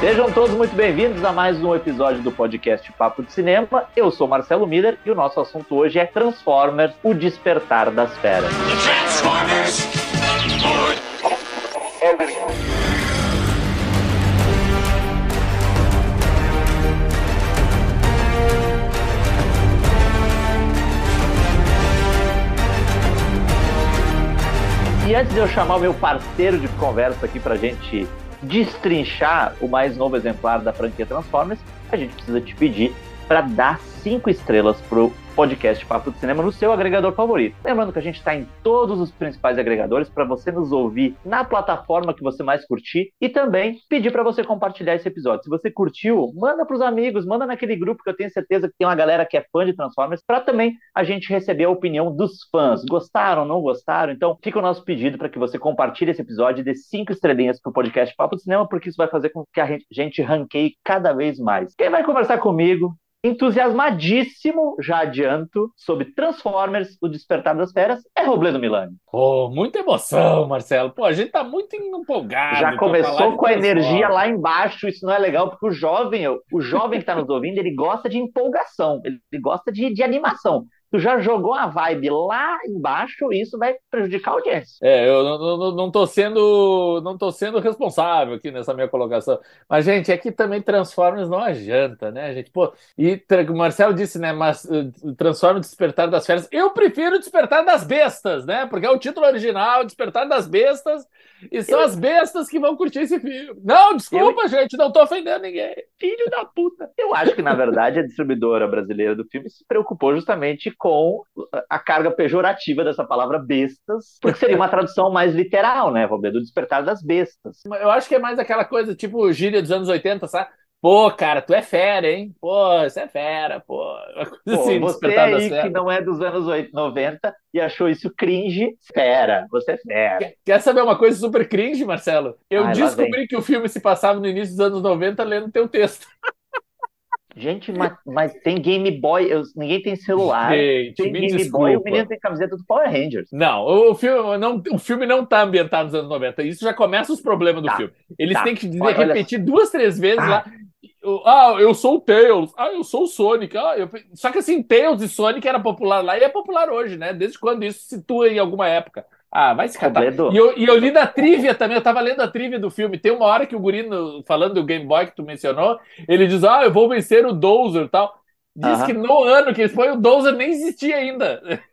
Sejam todos muito bem-vindos a mais um episódio do podcast Papo de Cinema. Eu sou Marcelo Miller e o nosso assunto hoje é Transformers: O Despertar das Feras. Transformers! E antes de eu chamar o meu parceiro de conversa aqui pra gente destrinchar o mais novo exemplar da franquia Transformers, a gente precisa te pedir para dar cinco estrelas pro podcast Papo de Cinema no seu agregador favorito. Lembrando que a gente está em todos os principais agregadores para você nos ouvir na plataforma que você mais curtir e também pedir para você compartilhar esse episódio. Se você curtiu, manda para os amigos, manda naquele grupo que eu tenho certeza que tem uma galera que é fã de Transformers para também a gente receber a opinião dos fãs. Gostaram, não gostaram? Então fica o nosso pedido para que você compartilhe esse episódio e dê cinco estrelinhas pro podcast Papo de Cinema, porque isso vai fazer com que a gente ranqueie cada vez mais. Quem vai conversar comigo entusiasmadíssimo, já adianto, sobre Transformers, o Despertar das Feras, é Robledo Milani. Pô, muita emoção, Marcelo. Pô, a gente tá muito empolgado. Já começou com a energia lá embaixo, isso não é legal, porque o jovem, o jovem que tá nos ouvindo, ele gosta de empolgação, ele gosta de, de animação tu já jogou a vibe lá embaixo e isso vai prejudicar a audiência. É, eu não, não, não tô sendo não tô sendo responsável aqui nessa minha colocação. Mas, gente, é que também Transformers não adianta, né, gente? Pô, e o Marcelo disse, né, mas uh, Transformers Despertar das Férias. Eu prefiro Despertar das Bestas, né? Porque é o título original, Despertar das Bestas, e são eu... as bestas que vão curtir esse filme. Não, desculpa, eu... gente, não tô ofendendo ninguém. Filho da puta. Eu acho que, na verdade, a distribuidora brasileira do filme se preocupou justamente com a carga pejorativa dessa palavra bestas, porque seria uma tradução mais literal, né, Roberto? Do despertar das bestas. Eu acho que é mais aquela coisa, tipo, gíria dos anos 80, sabe? Pô, cara, tu é fera, hein? Pô, você é fera, pô. pô assim, você aí que não é dos anos 90 e achou isso cringe, fera, você é fera. Quer, quer saber uma coisa super cringe, Marcelo? Eu Ai, descobri que o filme se passava no início dos anos 90 lendo teu texto. Gente, mas, mas, tem Game Boy, eu, ninguém tem celular. Gente, tem Game desculpa. Boy, o menino tem camiseta do Power Rangers. Não, o filme não, o filme não tá ambientado nos anos 90. Isso já começa os problemas do tá, filme. Eles tá. têm que olha, repetir olha... duas, três vezes ah. lá. Ah, eu sou o Tails. Ah, eu sou o Sonic. Ah, eu... Só que assim, Tails e Sonic era popular lá e é popular hoje, né? Desde quando isso se situa em alguma época. Ah, vai se catar. E eu, e eu li da trivia também, eu tava lendo a trivia do filme. Tem uma hora que o Gurino, falando do Game Boy que tu mencionou, ele diz: Ah, eu vou vencer o Dozer e tal. Diz uh -huh. que no ano que ele foi, o Dozer nem existia ainda.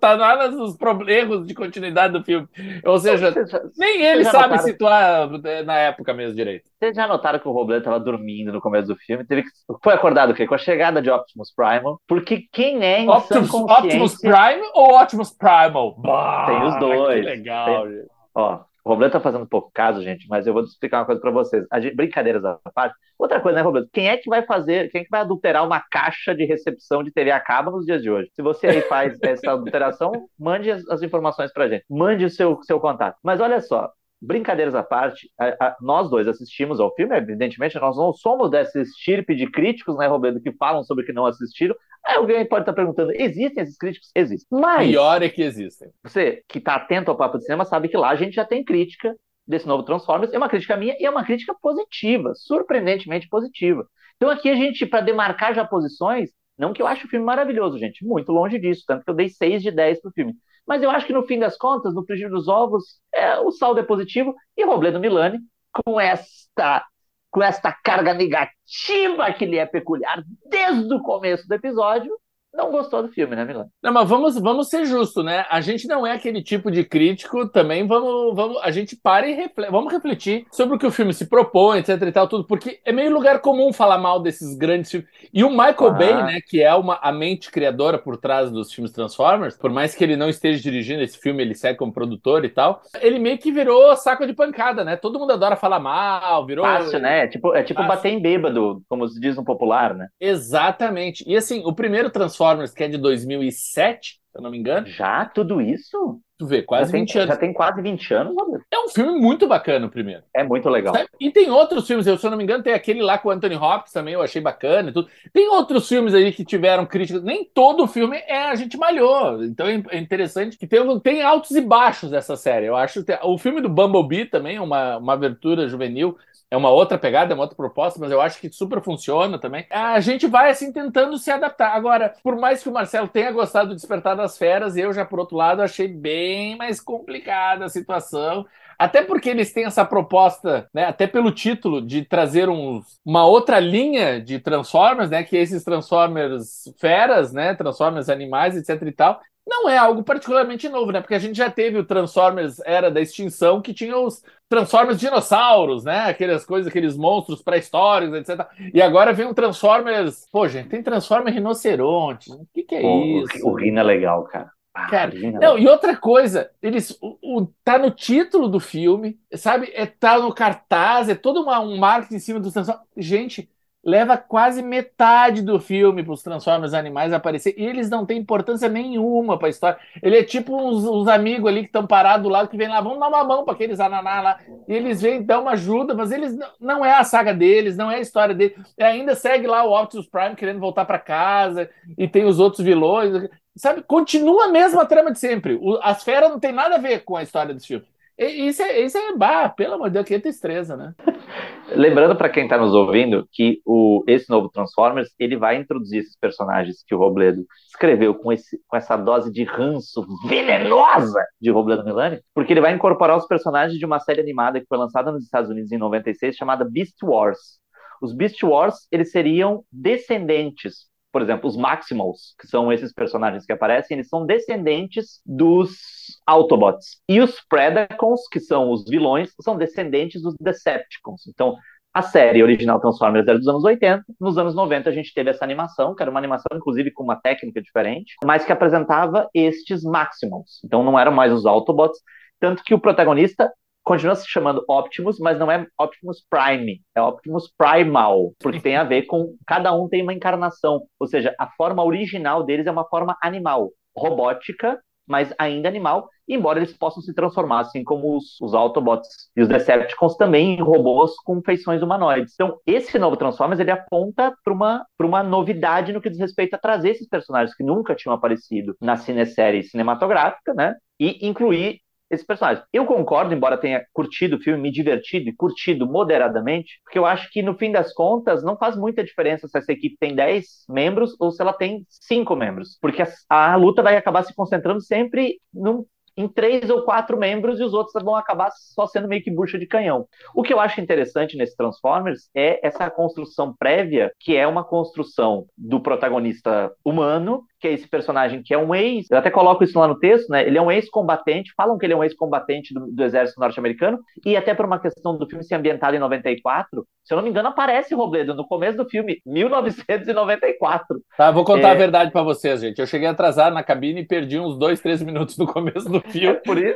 tá lá nos erros de continuidade do filme. Ou seja, já, nem ele sabe notaram... situar é, na época mesmo direito. Vocês já notaram que o Robledo estava dormindo no começo do filme? Teve que... Foi acordado o quê? Com a chegada de Optimus Primal. Porque quem é em Optimus, Optimus Prime ou Optimus Primal? Bah, Tem os dois. Que legal, Tem... Ó, o Robledo tá fazendo pouco caso, gente, mas eu vou explicar uma coisa para vocês. Gente, brincadeiras à parte. Outra coisa, né, Robledo? Quem é que vai fazer, quem é que vai adulterar uma caixa de recepção de TV a cabo nos dias de hoje? Se você aí faz essa adulteração, mande as, as informações pra gente. Mande o seu, seu contato. Mas olha só, brincadeiras à parte, a, a, nós dois assistimos ao filme, evidentemente, nós não somos dessa estirpe de críticos, né, Roberto, que falam sobre que não assistiram. Aí alguém pode estar perguntando: existem esses críticos? Existem. Mas. Pior é que existem. Você que está atento ao papo de cinema sabe que lá a gente já tem crítica desse novo Transformers. É uma crítica minha e é uma crítica positiva, surpreendentemente positiva. Então aqui a gente, para demarcar já posições, não que eu ache o filme maravilhoso, gente, muito longe disso, tanto que eu dei 6 de 10 pro filme. Mas eu acho que no fim das contas, no frigir dos ovos, é, o saldo é positivo e Robledo Milani, com esta com esta carga negativa que lhe é peculiar desde o começo do episódio, não gostou do filme, né, Milan? Não, mas vamos, vamos ser justos, né? A gente não é aquele tipo de crítico, também vamos, vamos a gente para e reflete, vamos refletir sobre o que o filme se propõe, etc e tal, tudo, porque é meio lugar comum falar mal desses grandes filmes. E o Michael ah. Bay, né, que é uma, a mente criadora por trás dos filmes Transformers, por mais que ele não esteja dirigindo esse filme, ele segue como produtor e tal, ele meio que virou saco de pancada, né? Todo mundo adora falar mal, virou... Fácil, né? É tipo, é tipo bater em bêbado, como se diz no popular, né? Exatamente. E assim, o primeiro Transformers Transformers, que é de 2007, se eu não me engano. Já? Tudo isso? Tu vê, quase já tem, 20 anos. Já tem quase 20 anos, Roberto. É um filme muito bacana, o primeiro. É muito legal. Sabe? E tem outros filmes, eu, se eu não me engano, tem aquele lá com o Anthony Hopkins também, eu achei bacana e tudo. Tem outros filmes aí que tiveram críticas. Nem todo filme é a gente malhou. Então é interessante que tem, tem altos e baixos essa série. Eu acho que o filme do Bumblebee também é uma, uma abertura juvenil é uma outra pegada, é uma outra proposta, mas eu acho que super funciona também. A gente vai assim tentando se adaptar. Agora, por mais que o Marcelo tenha gostado do Despertar das Feras, eu já, por outro lado, achei bem mais complicada a situação. Até porque eles têm essa proposta, né, até pelo título, de trazer uns, uma outra linha de Transformers, né, que é esses Transformers feras, né, Transformers animais, etc e tal não é algo particularmente novo, né? Porque a gente já teve o Transformers Era da Extinção, que tinha os Transformers dinossauros, né? Aquelas coisas, aqueles monstros pré-históricos, etc. E agora vem um Transformers. Pô, gente, tem Transformers rinoceronte. O que, que é Pô, isso? O Rino é legal, cara. Cara, não, e outra coisa, eles o, o, tá no título do filme, sabe? É, tá no cartaz, é todo uma, um marketing em cima Transformers. Gente, leva quase metade do filme para os Transformers animais aparecer e eles não têm importância nenhuma para a história. Ele é tipo uns, uns amigos ali que estão parados do lado que vem lá, vamos dar uma mão para aqueles ananá lá. E eles vêm dar uma ajuda, mas eles não, não é a saga deles, não é a história deles. E ainda segue lá o Optimus Prime querendo voltar para casa e tem os outros vilões. Sabe, continua a mesma trama de sempre. O, as feras não tem nada a ver com a história desse filme. Isso é, isso é bah, pelo amor de Deus, que tristeza, né? Lembrando para quem está nos ouvindo que o, esse novo Transformers ele vai introduzir esses personagens que o Robledo escreveu com, esse, com essa dose de ranço venenosa de Robledo Milani, porque ele vai incorporar os personagens de uma série animada que foi lançada nos Estados Unidos em 96 chamada Beast Wars. Os Beast Wars eles seriam descendentes por exemplo, os Maximals, que são esses personagens que aparecem, eles são descendentes dos Autobots. E os Predacons, que são os vilões, são descendentes dos Decepticons. Então, a série original Transformers era dos anos 80, nos anos 90 a gente teve essa animação, que era uma animação inclusive com uma técnica diferente, mas que apresentava estes Maximals. Então não eram mais os Autobots, tanto que o protagonista continua se chamando Optimus, mas não é Optimus Prime, é Optimus Primal, porque tem a ver com cada um tem uma encarnação, ou seja, a forma original deles é uma forma animal, robótica, mas ainda animal, embora eles possam se transformar, assim como os, os Autobots e os Decepticons também em robôs com feições humanoides. Então, esse novo Transformers ele aponta para uma, uma novidade no que diz respeito a trazer esses personagens que nunca tinham aparecido na cinesérie cinematográfica, né? E incluir esses personagens. Eu concordo, embora tenha curtido o filme, me divertido e curtido moderadamente, porque eu acho que no fim das contas não faz muita diferença se essa equipe tem 10 membros ou se ela tem 5 membros, porque a, a luta vai acabar se concentrando sempre num em três ou quatro membros e os outros vão acabar só sendo meio que bucha de canhão. O que eu acho interessante nesse Transformers é essa construção prévia, que é uma construção do protagonista humano, que é esse personagem que é um ex, eu até coloco isso lá no texto, né? Ele é um ex-combatente, falam que ele é um ex-combatente do, do, exército norte-americano, e até por uma questão do filme ser ambientado em 94, se eu não me engano, aparece Robledo no começo do filme, 1994. Tá, vou contar é... a verdade para vocês, gente. Eu cheguei atrasado na cabine e perdi uns dois, três minutos no começo do filme. É por isso.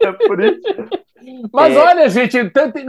É por isso. Mas é... olha, gente,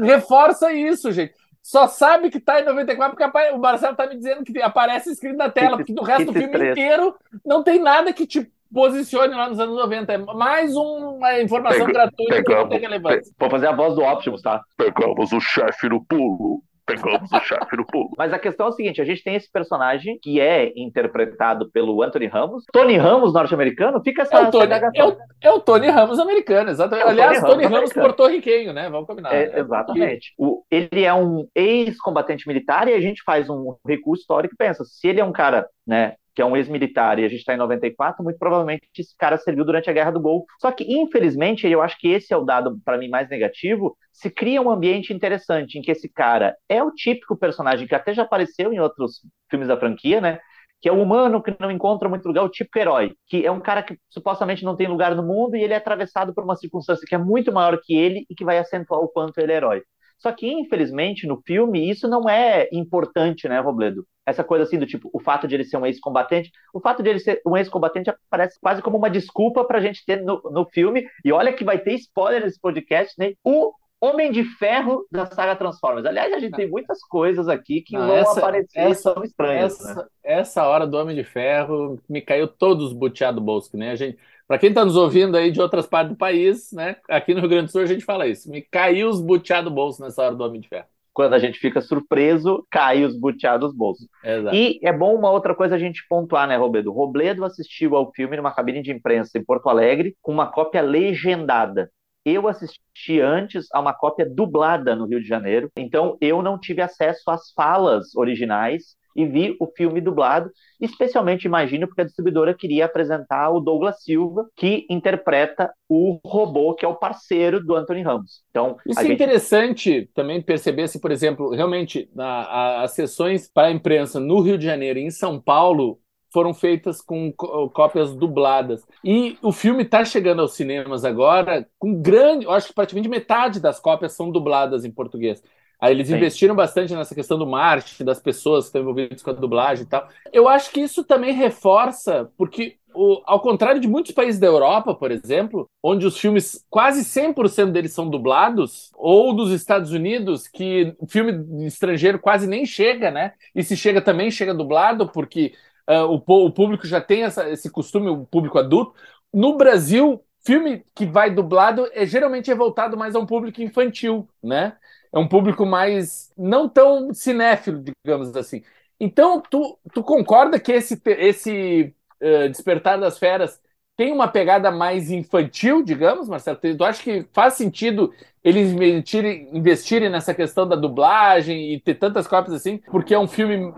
reforça isso, gente só sabe que tá em 94 porque o Marcelo tá me dizendo que aparece escrito na tela, porque no resto do filme inteiro não tem nada que te posicione lá nos anos 90. É mais uma informação gratuita pegamos, que não tem relevância. Vou fazer a voz do Optimus, tá? Pegamos o chefe no pulo. Pegamos o chefe no pulo. Mas a questão é o seguinte: a gente tem esse personagem que é interpretado pelo Anthony Ramos. Tony Ramos, norte-americano, fica essa. É o Tony, é o, é o Tony Ramos americano, exatamente. É Aliás, Tony, Tony Ramos, Ramos porto-riquenho, né? Vamos combinar. É, exatamente. O, ele é um ex-combatente militar e a gente faz um recurso histórico e pensa: se ele é um cara né, que é um ex-militar, e a gente está em 94, muito provavelmente esse cara serviu durante a Guerra do Golfo. Só que, infelizmente, eu acho que esse é o dado, para mim, mais negativo, se cria um ambiente interessante em que esse cara é o típico personagem que até já apareceu em outros filmes da franquia, né? Que é o humano que não encontra muito lugar, o típico herói, que é um cara que supostamente não tem lugar no mundo e ele é atravessado por uma circunstância que é muito maior que ele e que vai acentuar o quanto ele é herói. Só que, infelizmente, no filme, isso não é importante, né, Robledo? Essa coisa assim do tipo, o fato de ele ser um ex-combatente, o fato de ele ser um ex-combatente aparece quase como uma desculpa pra gente ter no, no filme, e olha que vai ter spoiler nesse podcast, né? O Homem de Ferro da saga Transformers. Aliás, a gente tem muitas coisas aqui que não, vão essa, aparecer essa, e são estranhas. Essa, né? essa hora do Homem de Ferro me caiu todos buteado do bolso, né? A gente, para quem está nos ouvindo aí de outras partes do país, né? Aqui no Rio Grande do Sul a gente fala isso. Me caiu os buteados do bolso nessa hora do Homem de Ferro. Quando a gente fica surpreso, cai os buteados dos bolsos. Exato. E é bom uma outra coisa a gente pontuar, né, Robledo? Robledo assistiu ao filme numa cabine de imprensa em Porto Alegre com uma cópia legendada. Eu assisti antes a uma cópia dublada no Rio de Janeiro, então eu não tive acesso às falas originais e vi o filme dublado, especialmente, imagino, porque a distribuidora queria apresentar o Douglas Silva, que interpreta o robô, que é o parceiro do Anthony Ramos. Então, Isso é gente... interessante também perceber se, por exemplo, realmente, na, as sessões para a imprensa no Rio de Janeiro e em São Paulo foram feitas com cópias dubladas. E o filme está chegando aos cinemas agora com grande, eu acho que praticamente metade das cópias são dubladas em português. Aí eles Sim. investiram bastante nessa questão do marketing, das pessoas que estão envolvidas com a dublagem e tal. Eu acho que isso também reforça, porque o, ao contrário de muitos países da Europa, por exemplo, onde os filmes quase 100% deles são dublados, ou dos Estados Unidos, que o filme estrangeiro quase nem chega, né? E se chega também chega dublado, porque uh, o, o, público já tem essa, esse costume, o público adulto. No Brasil, filme que vai dublado é geralmente é voltado mais a um público infantil, né? É um público mais não tão cinéfilo, digamos assim. Então, tu, tu concorda que esse, esse uh, Despertar das Feras tem uma pegada mais infantil, digamos, Marcelo? Tu acha que faz sentido eles investirem, investirem nessa questão da dublagem e ter tantas cópias assim? Porque é um filme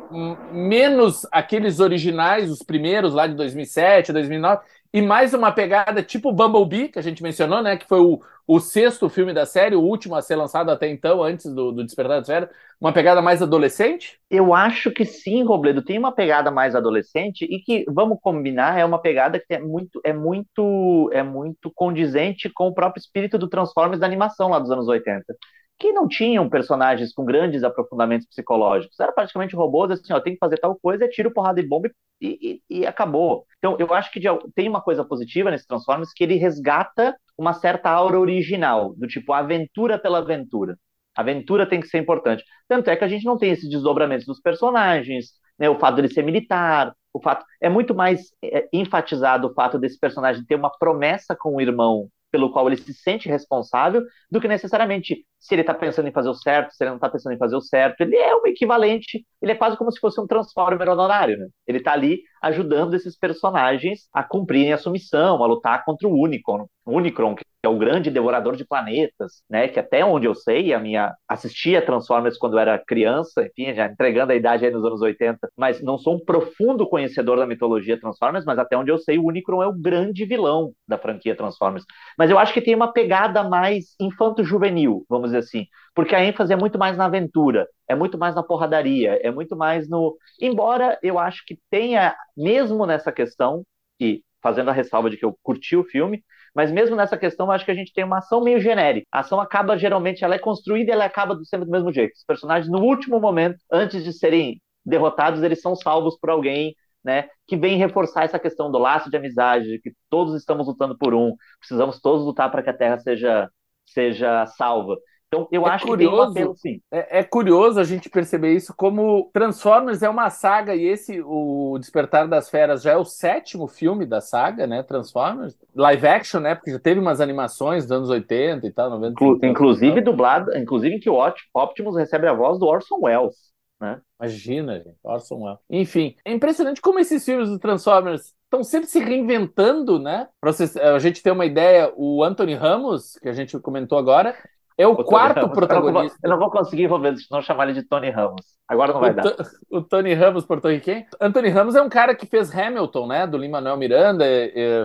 menos aqueles originais, os primeiros lá de 2007, 2009, e mais uma pegada tipo Bumblebee, que a gente mencionou, né? Que foi o, o sexto filme da série, o último a ser lançado até então, antes do, do Despertar das Feras. Uma pegada mais adolescente? Eu acho que sim, Robledo. Tem uma pegada mais adolescente e que, vamos combinar, é uma pegada que é muito, é muito, é muito condizente com o próprio espírito do Transformers da animação lá dos anos 80 que não tinham personagens com grandes aprofundamentos psicológicos. Era praticamente robôs, assim, ó, tem que fazer tal coisa, é tiro, porrada e bomba e, e, e acabou. Então, eu acho que de, tem uma coisa positiva nesse Transformers que ele resgata uma certa aura original, do tipo aventura pela aventura. A aventura tem que ser importante. Tanto é que a gente não tem esses desdobramentos dos personagens, né, o fato dele ser militar, o fato é muito mais é, enfatizado o fato desse personagem ter uma promessa com o irmão pelo qual ele se sente responsável, do que necessariamente se ele está pensando em fazer o certo, se ele não está pensando em fazer o certo. Ele é um equivalente, ele é quase como se fosse um Transformer honorário, né? Ele está ali ajudando esses personagens a cumprirem a sua missão, a lutar contra o Unicron, Unicron, que é o grande devorador de planetas, né? Que até onde eu sei, a minha assistia Transformers quando era criança, enfim, já entregando a idade aí nos anos 80, mas não sou um profundo conhecedor da mitologia Transformers, mas até onde eu sei, o Unicron é o grande vilão da franquia Transformers. Mas eu acho que tem uma pegada mais infanto-juvenil, vamos dizer assim, porque a ênfase é muito mais na aventura, é muito mais na porradaria, é muito mais no. Embora eu acho que tenha, mesmo nessa questão, e fazendo a ressalva de que eu curti o filme, mas mesmo nessa questão, acho que a gente tem uma ação meio genérica. A ação acaba, geralmente, ela é construída e ela acaba sendo do mesmo jeito. Os personagens, no último momento, antes de serem derrotados, eles são salvos por alguém né, que vem reforçar essa questão do laço de amizade, de que todos estamos lutando por um, precisamos todos lutar para que a Terra seja, seja salva. Então, eu é acho curioso, que tem um apelo, sim. É, é, curioso a gente perceber isso, como Transformers é uma saga, e esse, o Despertar das Feras, já é o sétimo filme da saga, né? Transformers. Live action, né? Porque já teve umas animações dos anos 80 e tal, 90. Inclu inclusive dublado, inclusive em que o Optimus recebe a voz do Orson Welles. Né? Imagina, gente, Orson Welles. Enfim, é impressionante como esses filmes do Transformers estão sempre se reinventando, né? Para a gente ter uma ideia, o Anthony Ramos, que a gente comentou agora, é o, o quarto protagonista. Eu não, vou, conseguir envolver, se não chamar ele de Tony Ramos. Agora não vai o dar. O Tony Ramos, porto-riquenho. Anthony Ramos é um cara que fez Hamilton, né? Do Lin-Manuel Miranda.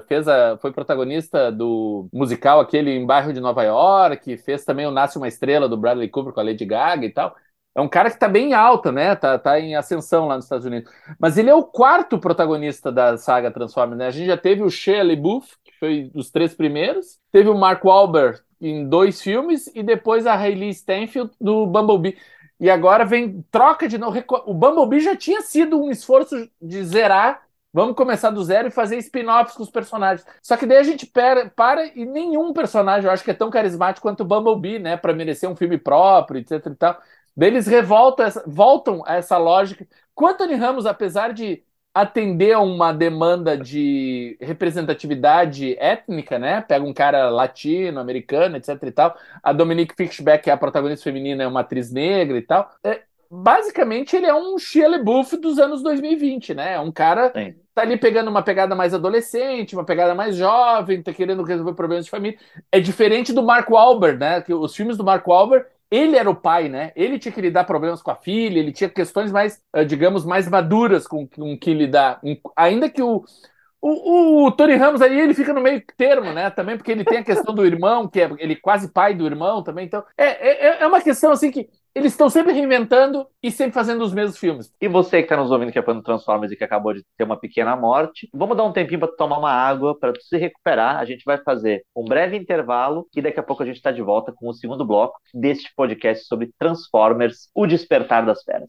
Fez a, foi protagonista do musical aquele em bairro de Nova York. Fez também o Nasce uma Estrela, do Bradley Cooper com a Lady Gaga e tal. É um cara que tá bem alta, né? Tá, tá em ascensão lá nos Estados Unidos. Mas ele é o quarto protagonista da saga Transformers, né? A gente já teve o Shia LaBeouf, que foi dos três primeiros. Teve o Mark Wahlberg, em dois filmes e depois a Hayley Stenfield do Bumblebee. E agora vem troca de novo. O Bumblebee já tinha sido um esforço de zerar Vamos começar do zero e fazer spin-offs com os personagens. Só que daí a gente para, para e nenhum personagem eu acho que é tão carismático quanto o Bumblebee, né? Para merecer um filme próprio, etc e tal. Daí eles revoltam essa, voltam a essa lógica. Quanto Ramos, apesar de atender a uma demanda de representatividade étnica, né? Pega um cara latino, americano, etc e tal. A Dominique Fishback, que é a protagonista feminina, é uma atriz negra e tal. É, basicamente, ele é um Shia LaBeouf dos anos 2020, né? É um cara Sim. tá ali pegando uma pegada mais adolescente, uma pegada mais jovem, tá querendo resolver problemas de família. É diferente do Mark Wahlberg, né? Que os filmes do Mark Wahlberg ele era o pai, né? Ele tinha que lidar problemas com a filha, ele tinha questões mais, eh, digamos, mais maduras com, com que lidar. Ainda que o, o, o, Tony Ramos aí, ele fica no meio termo, né? Também porque ele tem a questão do irmão, que é ele quase pai do irmão também. Então, é, é, é uma questão assim que eles estão sempre reinventando e sempre fazendo os mesmos filmes. E você que está nos ouvindo que é fã Transformers e que acabou de ter uma pequena morte, vamos dar um tempinho para tomar uma água, para se recuperar. A gente vai fazer um breve intervalo e daqui a pouco a gente está de volta com o segundo bloco deste podcast sobre Transformers, o despertar das feras.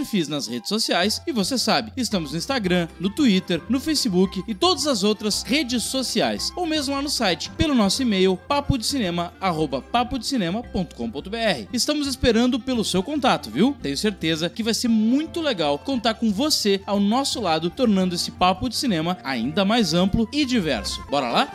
perfis nas redes sociais e você sabe, estamos no Instagram, no Twitter, no Facebook e todas as outras redes sociais, ou mesmo lá no site, pelo nosso e-mail papodecinema@papodecinema.com.br. Estamos esperando pelo seu contato, viu? Tenho certeza que vai ser muito legal contar com você ao nosso lado, tornando esse papo de cinema ainda mais amplo e diverso. Bora lá?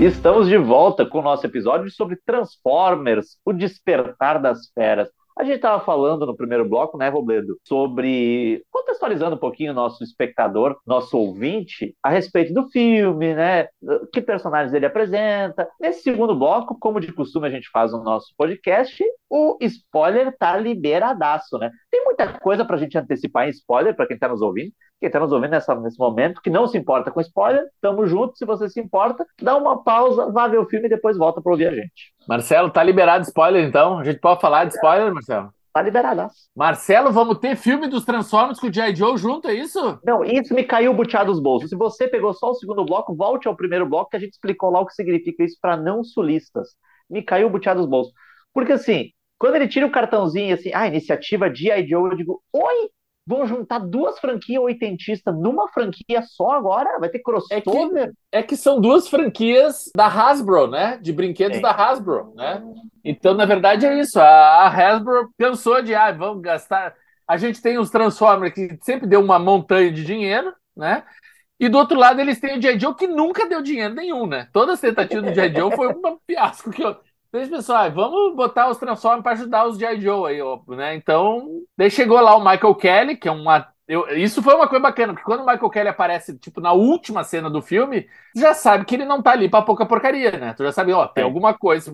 Estamos de volta com o nosso episódio sobre Transformers, o despertar das feras. A gente estava falando no primeiro bloco, né, Robledo, sobre contextualizando um pouquinho o nosso espectador, nosso ouvinte, a respeito do filme, né? Que personagens ele apresenta. Nesse segundo bloco, como de costume a gente faz no nosso podcast, o spoiler tá liberadaço, né? Tem muita coisa para a gente antecipar em spoiler para quem está nos ouvindo. Quem está nos ouvindo nessa, nesse momento, que não se importa com spoiler, tamo junto. Se você se importa, dá uma pausa, vá ver o filme e depois volta para ouvir a gente. Marcelo, tá liberado spoiler então? A gente pode falar de spoiler, Marcelo? Tá liberado. Marcelo, vamos ter filme dos Transformers com o G.I. Joe junto, é isso? Não, isso me caiu buteado dos bolsos. Se você pegou só o segundo bloco, volte ao primeiro bloco que a gente explicou lá o que significa isso para não sulistas. Me caiu buteado dos bolsos. Porque assim, quando ele tira o cartãozinho assim, ah, iniciativa G.I. Joe, eu digo, oi, vão juntar duas franquias oitentistas numa franquia só agora? Vai ter crossover? É que, é que são duas franquias da Hasbro, né? De brinquedos é. da Hasbro, né? Então, na verdade, é isso. A, Hasbro pensou de, ah, vamos gastar... A gente tem os Transformers que sempre deu uma montanha de dinheiro, né? E do outro lado, eles têm o G.I. Joe que nunca deu dinheiro nenhum, né? Todas as tentativas do G.I. Joe foi um fiasco que eu... Então, pessoal, vamos botar os Transformers para ajudar os G.I. Joe aí, né? Então, daí chegou lá o Michael Kelly, que é um eu, isso foi uma coisa bacana, porque quando o Michael Kelly aparece, tipo, na última cena do filme, já sabe que ele não tá ali pra pouca porcaria, né? Tu já sabe, ó, tem é. alguma coisa.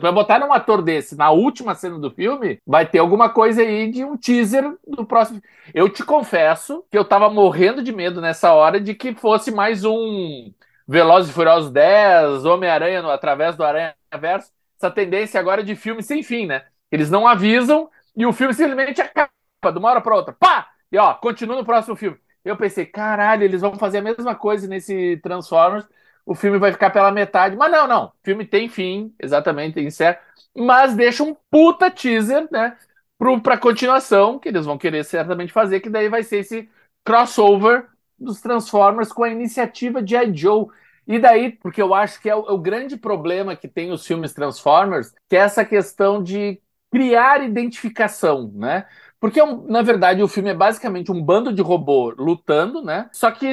Pra botar um ator desse na última cena do filme, vai ter alguma coisa aí de um teaser do próximo. Eu te confesso que eu tava morrendo de medo nessa hora de que fosse mais um Velozes e Furiosos 10, Homem-Aranha através do Aranha Verso essa tendência agora de filme sem fim, né? Eles não avisam e o filme simplesmente acaba de uma hora para outra. Pá! E ó, continua no próximo filme. Eu pensei, caralho, eles vão fazer a mesma coisa nesse Transformers. O filme vai ficar pela metade. Mas não, não. O filme tem fim, exatamente, tem certo. Mas deixa um puta teaser, né? Pro, pra continuação, que eles vão querer certamente fazer, que daí vai ser esse crossover dos Transformers com a iniciativa de I. Joe. E daí, porque eu acho que é o, é o grande problema que tem os filmes Transformers, que é essa questão de criar identificação, né? Porque, na verdade, o filme é basicamente um bando de robô lutando, né? Só que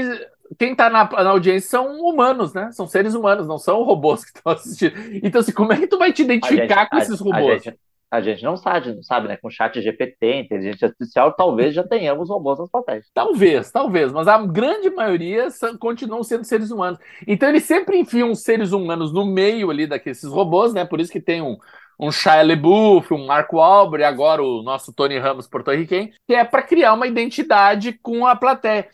quem está na, na, audiência são humanos, né? São seres humanos, não são robôs que estão assistindo. Então, assim, como é que tu vai te identificar gente, com esses robôs? A gente, a gente não sabe, não sabe, né? Com chat GPT, inteligência artificial, talvez já tenhamos robôs nas platéias. Talvez, talvez, mas a grande maioria são, continuam sendo seres humanos. Então eles sempre enfiam seres humanos no meio ali daqueles robôs, né? Por isso que tem um, um Shia LaBeouf, um Mark Wahlberg, agora o nosso Tony Ramos porto-riquenho, que é para criar uma identidade com a plateia.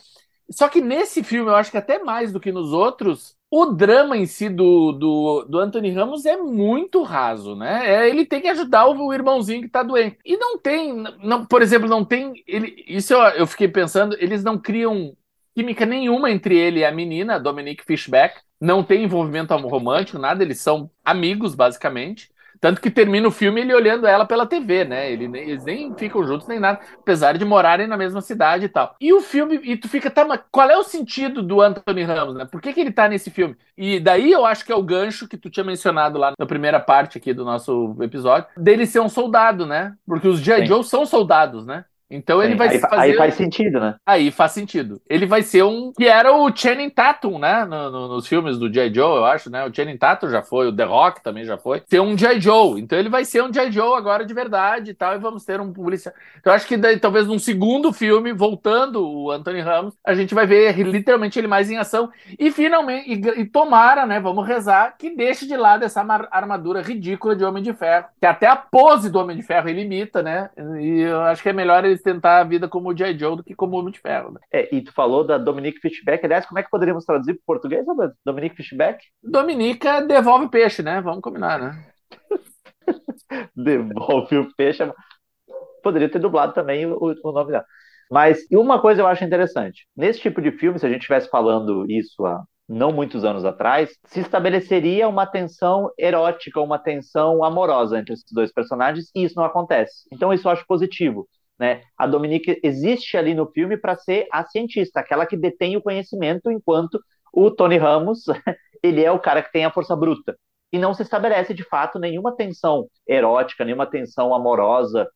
Só que nesse filme, eu acho que até mais do que nos outros, o drama em si do, do, do Anthony Ramos é muito raso, né? É, ele tem que ajudar o, o irmãozinho que tá doente. E não tem, não, por exemplo, não tem. Ele, isso eu, eu fiquei pensando, eles não criam química nenhuma entre ele e a menina, Dominique Fishback. Não tem envolvimento romântico, nada, eles são amigos, basicamente. Tanto que termina o filme ele olhando ela pela TV, né? Ele, eles nem ficam juntos nem nada, apesar de morarem na mesma cidade e tal. E o filme, e tu fica, tá, mas qual é o sentido do Anthony Ramos, né? Por que, que ele tá nesse filme? E daí eu acho que é o gancho que tu tinha mencionado lá na primeira parte aqui do nosso episódio, dele ser um soldado, né? Porque os G.I. Joe são soldados, né? Então Sim, ele vai aí, fazer... aí faz sentido, né? Aí faz sentido. Ele vai ser um. Que era o Channing Tatum, né? No, no, nos filmes do J. Joe, eu acho, né? O Channing Tatum já foi, o The Rock também já foi. Ser um J. Joe. Então ele vai ser um J. Joe agora de verdade e tal. E vamos ter um policial. Então eu acho que daí, talvez num segundo filme, voltando o Anthony Ramos, a gente vai ver literalmente ele mais em ação. E finalmente, e, e tomara, né? Vamos rezar que deixe de lado essa armadura ridícula de Homem de Ferro. Que até a pose do Homem de Ferro ele imita, né? E eu acho que é melhor eles tentar a vida como o J. Joe do que como Homem de Ferro. Né? É, e tu falou da Dominique Fishback. Aliás, como é que poderíamos traduzir para português, Roberto? Dominique Fishback? Dominica devolve peixe, né? Vamos combinar, né? devolve o peixe. Poderia ter dublado também o, o nome dela. Mas e uma coisa eu acho interessante. Nesse tipo de filme, se a gente estivesse falando isso há não muitos anos atrás, se estabeleceria uma tensão erótica, uma tensão amorosa entre esses dois personagens, e isso não acontece. Então isso eu acho positivo. Né? A Dominique existe ali no filme para ser a cientista, aquela que detém o conhecimento, enquanto o Tony Ramos ele é o cara que tem a força bruta. E não se estabelece de fato nenhuma tensão erótica, nenhuma tensão amorosa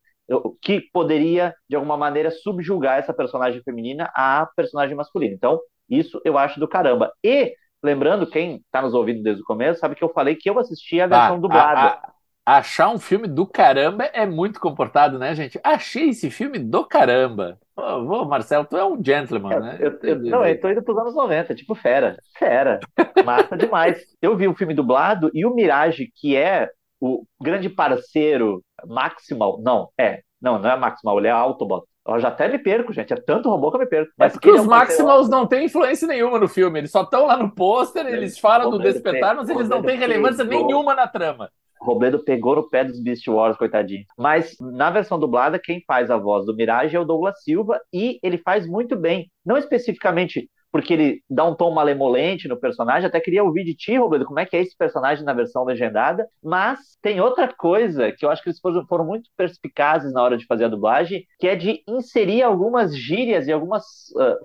que poderia de alguma maneira subjugar essa personagem feminina à personagem masculina. Então, isso eu acho do caramba. E lembrando, quem está nos ouvindo desde o começo sabe que eu falei que eu assisti a versão ah, dublada. A, a, Achar um filme do caramba é muito comportado, né, gente? Achei esse filme do caramba. Ô, Marcelo, tu é um gentleman, né? Eu, eu, não, eu tô indo pros anos 90, tipo fera. Fera. Massa demais. Eu vi o filme dublado e o Mirage, que é o grande parceiro Maximal. Não, é. Não, não é Maximal, ele é Autobot. Eu já até me perco, gente. É tanto robô que eu me perco. Mas é porque os é um Maximals não têm influência nenhuma no filme. Eles só estão lá no pôster, eles falam do despertar, mas eles não têm relevância nenhuma na trama. Robledo pegou no pé dos Beast Wars, coitadinho. Mas na versão dublada, quem faz a voz do Mirage é o Douglas Silva e ele faz muito bem. Não especificamente porque ele dá um tom malemolente no personagem. Até queria ouvir de ti, Robledo, como é que é esse personagem na versão legendada. Mas tem outra coisa que eu acho que eles foram, muito perspicazes na hora de fazer a dublagem, que é de inserir algumas gírias e algumas, uh,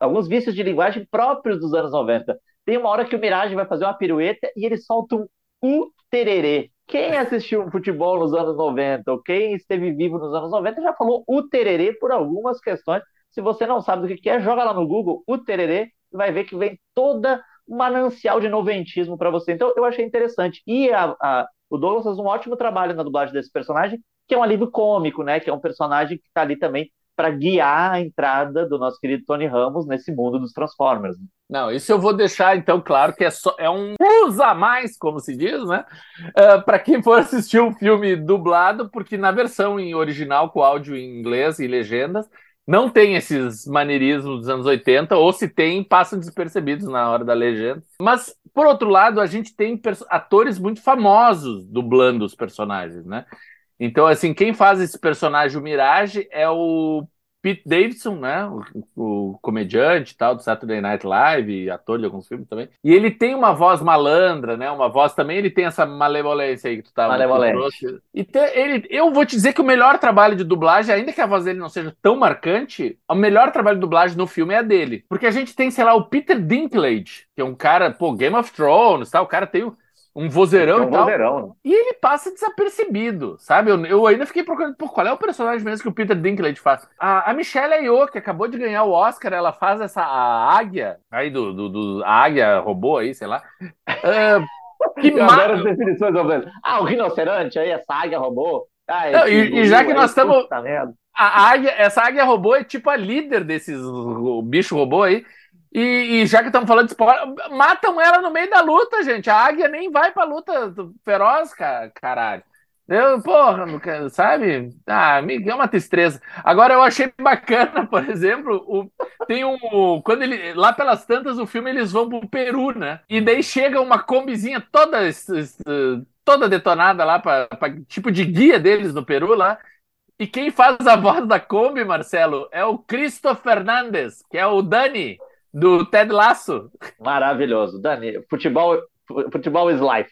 alguns vícios de linguagem próprios dos anos 90. Tem uma hora que o Mirage vai fazer uma pirueta e ele solta um U tererê. Quem assistiu futebol nos anos 90 ou quem esteve vivo nos anos 90 já falou o tererê por algumas questões. Se você não sabe do que é, joga lá no Google o tererê e vai ver que vem toda manancial de noventismo para você. Então eu achei interessante. E a, a, o Douglas faz um ótimo trabalho na dublagem desse personagem, que é um alívio cômico, né? Que é um personagem que está ali também para guiar a entrada do nosso querido Tony Ramos nesse mundo dos Transformers. Não, isso eu vou deixar então claro que é só é um usa mais, como se diz, né? Uh, é, para quem for assistir um filme dublado, porque na versão em original com áudio em inglês e legendas não tem esses maneirismos dos anos 80, ou se tem, passam despercebidos na hora da legenda. Mas, por outro lado, a gente tem atores muito famosos dublando os personagens, né? Então, assim, quem faz esse personagem, o Mirage, é o Pete Davidson, né? O, o, comediante e tal do Saturday Night Live, ator de alguns filmes também. E ele tem uma voz malandra, né? Uma voz também, ele tem essa malevolência aí que tu tava Malevolente. E te, ele, eu vou te dizer que o melhor trabalho de dublagem, ainda que a voz dele não seja tão marcante, o melhor trabalho de dublagem no filme é a dele. Porque a gente tem, sei lá, o Peter Dinklage, que é um cara, pô, Game of Thrones, tá? O cara tem o um vozeirão é um e tal. Vozeirão. E ele passa desapercebido, sabe? Eu, eu ainda fiquei procurando por qual é o personagem mesmo que o Peter Dinklage faz. A, a Michelle Yeoh, que acabou de ganhar o Oscar, ela faz essa a águia, aí do, do, do a águia robô aí, sei lá. Uh, que mar... as definições, Ah, o rinoceronte aí, essa águia robô. Ah, Não, e, e, já que nós estamos. A águia, essa águia robô é tipo a líder desses bicho robô aí. E, e, já que estamos falando de esporte, matam ela no meio da luta, gente. A águia nem vai pra luta feroz, caralho. Eu, porra, sabe? Ah, é uma tristeza. Agora eu achei bacana, por exemplo, o, tem um. Quando ele. Lá pelas tantas, o filme eles vão pro Peru, né? E daí chega uma combizinha toda, toda detonada lá, pra, pra tipo de guia deles no Peru lá. E quem faz a voz da Kombi, Marcelo, é o Cristo Fernandes, que é o Dani, do Ted Lasso. Maravilhoso. Dani, futebol, futebol is life.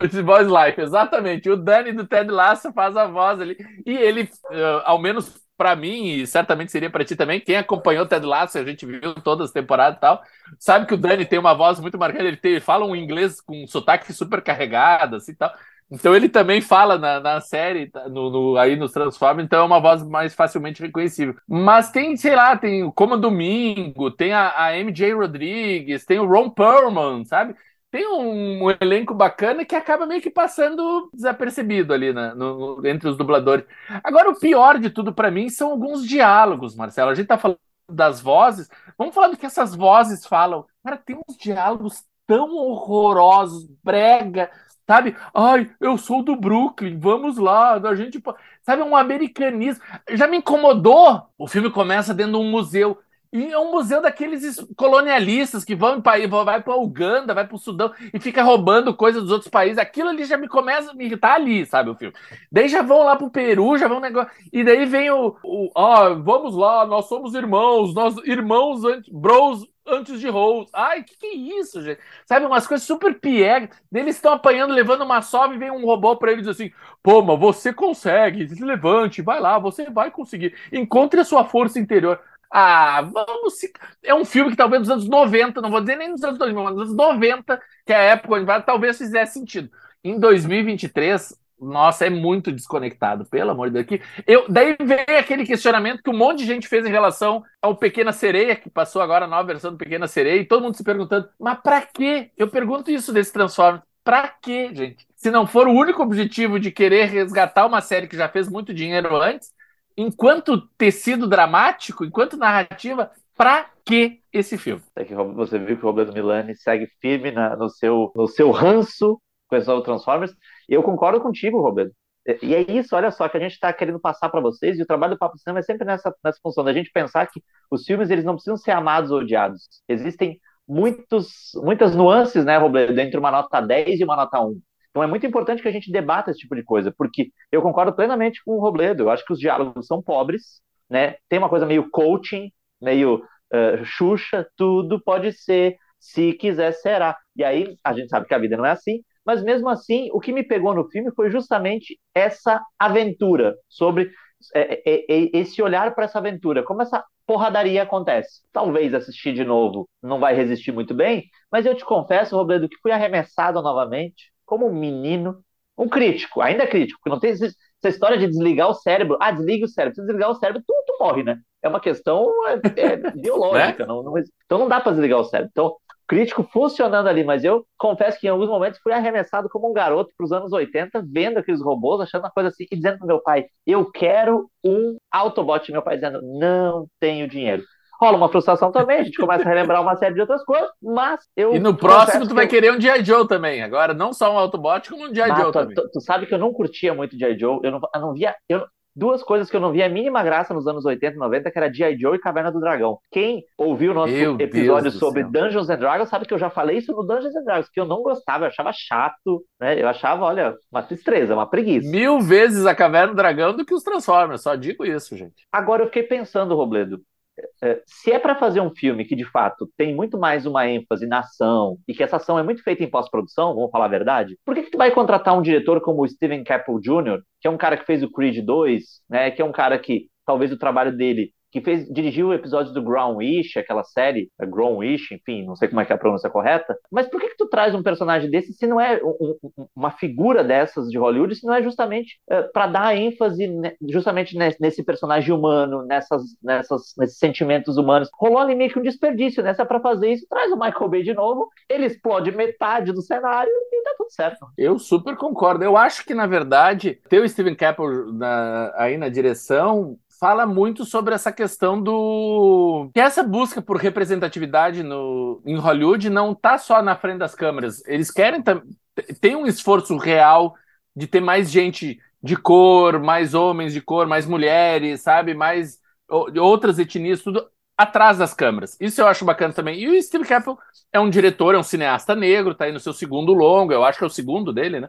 Futebol is life, exatamente. O Dani do Ted Lasso faz a voz ali. E ele, uh, ao menos para mim, e certamente seria para ti também, quem acompanhou o Ted Lasso, a gente viu todas as temporadas e tal, sabe que o Dani tem uma voz muito marcada, ele, tem, ele fala um inglês com um sotaque super carregado, assim tal. Então ele também fala na, na série, tá, no, no, aí nos Transformers, então é uma voz mais facilmente reconhecível. Mas tem, sei lá, tem como Domingo, tem a, a MJ Rodrigues, tem o Ron Perlman, sabe? tem um, um, elenco bacana que acaba meio que passando desapercebido ali né, no, no, entre os dubladores. Agora, o pior de tudo para mim são alguns diálogos, Marcelo. A gente tá falando das vozes, vamos falar do que essas vozes falam. Cara, tem uns diálogos tão horrorosos, brega, sabe? Ai, eu sou do Brooklyn, vamos lá, a gente. Sabe, um americanismo. Já me incomodou. O filme começa dentro de um museu. E é um museu daqueles colonialistas que vão para vai para Uganda, vai para o Sudão e fica roubando coisas dos outros países. Aquilo ali já me começa a me irritar ali, sabe, o filme. Daí já vão lá pro Peru, já vão negócio. E daí vem o, o ah, vamos lá, nós somos irmãos, nós irmãos bros antes de Rose. Ai, que que é isso, gente? Sabe, umas coisas super piegas. Eles estão apanhando, levando uma sova e vem um robô para eles assim: pô, mas você consegue, se levante, vai lá, você vai conseguir. Encontre a sua força interior. Ah, vamos. Se... É um filme que talvez nos anos 90, não vou dizer nem nos anos 2000, mas nos anos 90, que é a época onde talvez fizesse sentido. Em 2023, nossa, é muito desconectado, pelo amor de Deus. Eu, daí vem aquele questionamento que um monte de gente fez em relação ao Pequena Sereia, que passou agora a nova versão do Pequena Sereia, e todo mundo se perguntando, mas pra quê? Eu pergunto isso desse Transformers. Pra quê, gente? Se não for o único objetivo de querer resgatar uma série que já fez muito dinheiro antes, enquanto tecido dramático, enquanto narrativa, pra que esse filme? É que você viu que o Roberto Milani segue firme na, no, seu, no seu ranço com esses Transformers. Eu concordo contigo, Roberto. E é isso, olha só, que a gente está querendo passar para vocês, e o trabalho do Papo Cinema é sempre nessa, nessa função, da gente pensar que os filmes eles não precisam ser amados ou odiados. Existem muitos, muitas nuances, né, Roberto, entre uma nota 10 e uma nota 1. Então é muito importante que a gente debata esse tipo de coisa, porque eu concordo plenamente com o Robledo. Eu acho que os diálogos são pobres, né? Tem uma coisa meio coaching, meio uh, Xuxa, tudo pode ser, se quiser será. E aí a gente sabe que a vida não é assim, mas mesmo assim, o que me pegou no filme foi justamente essa aventura sobre é, é, é, esse olhar para essa aventura, como essa porradaria acontece. Talvez assistir de novo não vai resistir muito bem, mas eu te confesso, Robledo, que fui arremessado novamente como um menino, um crítico, ainda crítico, porque não tem essa história de desligar o cérebro. Ah, desliga o cérebro. Se desligar o cérebro, tu, tu morre, né? É uma questão é, é biológica. Não, não, então não dá para desligar o cérebro. Então, crítico funcionando ali, mas eu confesso que em alguns momentos fui arremessado como um garoto para os anos 80, vendo aqueles robôs, achando uma coisa assim, e dizendo para meu pai: eu quero um Autobot. Meu pai dizendo: não tenho dinheiro rola uma frustração também, a gente começa a relembrar uma série de outras coisas, mas eu. E no próximo tu vai eu... querer um G.I. Joe também. Agora, não só um Autobot, como um G.I. Joe tu, também. Tu, tu, sabe que eu não curtia muito G.I. Joe, eu não, eu não via. Eu, duas coisas que eu não via a mínima graça nos anos 80 e 90, que era G.I. Joe e Caverna do Dragão. Quem ouviu o nosso Meu episódio sobre. Dungeons and Dragons sabe que eu já falei isso no Dungeons and Dragons, que eu não gostava, eu achava chato, né? Eu achava, olha, uma tristeza, uma preguiça. Mil vezes a Caverna do Dragão do que os Transformers, só digo isso, gente. Agora eu fiquei pensando, Robledo, se é para fazer um filme que de fato tem muito mais uma ênfase na ação e que essa ação é muito feita em pós-produção, vamos falar a verdade, por que, que tu vai contratar um diretor como o Steven Caple Jr., que é um cara que fez o Creed 2, né, que é um cara que talvez o trabalho dele que fez, dirigiu episódios do Ground-ish, aquela série, é Ground-ish, enfim, não sei como é que é a pronúncia correta, mas por que que tu traz um personagem desse se não é um, um, uma figura dessas de Hollywood, se não é justamente é, para dar ênfase justamente nesse, nesse, personagem humano, nessas, nessas, nesses sentimentos humanos? Rolou ali meio que um desperdício, né? Se é pra fazer isso, traz o Michael Bay de novo, ele explode metade do cenário e tá tudo certo. Eu super concordo. Eu acho que, na verdade, ter o Steven Caple aí na direção fala muito sobre essa questão do que essa busca por representatividade no em Hollywood não tá só na frente das câmeras. Eles querem tem um esforço real de ter mais gente de cor, mais homens de cor, mais mulheres, sabe? Mais outras etnias, tudo atrás das câmeras. Isso eu acho bacana também. E o Steve Campbell é um diretor, é um cineasta negro, tá aí no seu segundo longo, eu acho que é o segundo dele, né?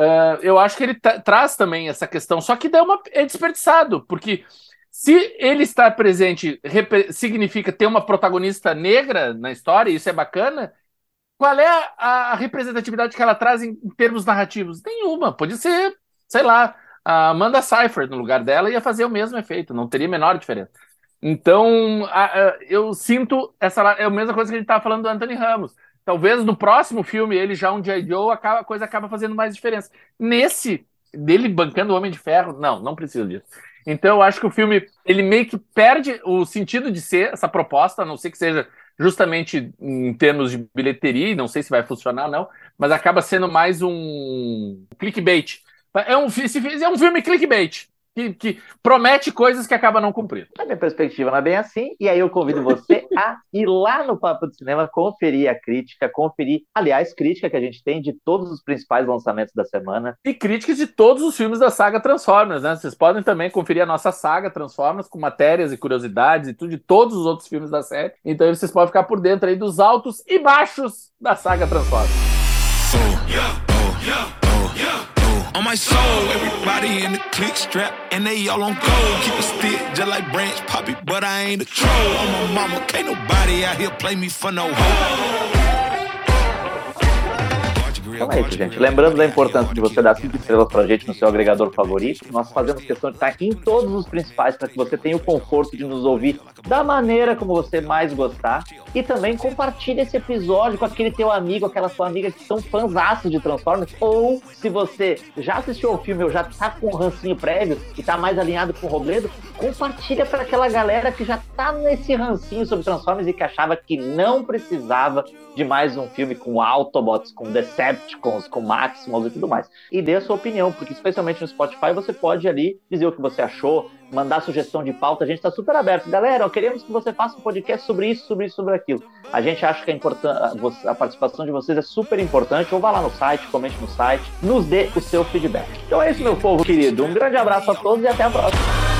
Uh, eu acho que ele traz também essa questão, só que dá uma, é desperdiçado, porque se ele estar presente significa ter uma protagonista negra na história, isso é bacana, qual é a, a representatividade que ela traz em, em, termos narrativos? Nenhuma. Pode ser, sei lá, a Amanda Seyfried no lugar dela ia fazer o mesmo efeito, não teria a menor diferença. Então, a, a, eu sinto essa é a mesma coisa que a gente estava falando do Anthony Ramos. Talvez no próximo filme, ele já um G.I. Joe, a coisa acaba fazendo mais diferença. Nesse, dele bancando o Homem de Ferro, não, não precisa disso. Então, eu acho que o filme, ele meio que perde o sentido de ser essa proposta, a não ser que seja justamente em termos de bilheteria, não sei se vai funcionar não, mas acaba sendo mais um clickbait. É um, é um filme clickbait que, que, promete coisas que acaba não cumprindo. Na minha perspectiva não é bem assim, e aí eu convido você a ir lá no Papo do Cinema, conferir a crítica, conferir, aliás, crítica que a gente tem de todos os principais lançamentos da semana. E críticas de todos os filmes da saga Transformers, né? Vocês podem também conferir a nossa saga Transformers com matérias e curiosidades e tudo de todos os outros filmes da série. Então vocês podem ficar por dentro aí dos altos e baixos da saga Transformers. On my soul, everybody in the click strap, and they all on gold. Keep a stick just like Branch Poppy, but I ain't a troll. On my mama, can't nobody out here play me for no hoe. Então é isso, gente. Lembrando da importância de você dar cinco estrelas pra gente no seu agregador favorito. Nós fazemos questão de estar em todos os principais para que você tenha o conforto de nos ouvir da maneira como você mais gostar. E também compartilhe esse episódio com aquele teu amigo, aquela sua amiga que são fãs de Transformers. Ou se você já assistiu ao filme ou já tá com um rancinho prévio e tá mais alinhado com o Robledo, compartilha para aquela galera que já tá nesse rancinho sobre Transformers e que achava que não precisava de mais um filme com Autobots, com Decepticons, com Maximals e tudo mais. E dê a sua opinião, porque especialmente no Spotify você pode ali dizer o que você achou, mandar sugestão de pauta, a gente está super aberto. Galera, queremos que você faça um podcast sobre isso, sobre isso, sobre aquilo. A gente acha que a, a participação de vocês é super importante. Ou vá lá no site, comente no site, nos dê o seu feedback. Então é isso, meu povo querido. Um grande abraço a todos e até a próxima.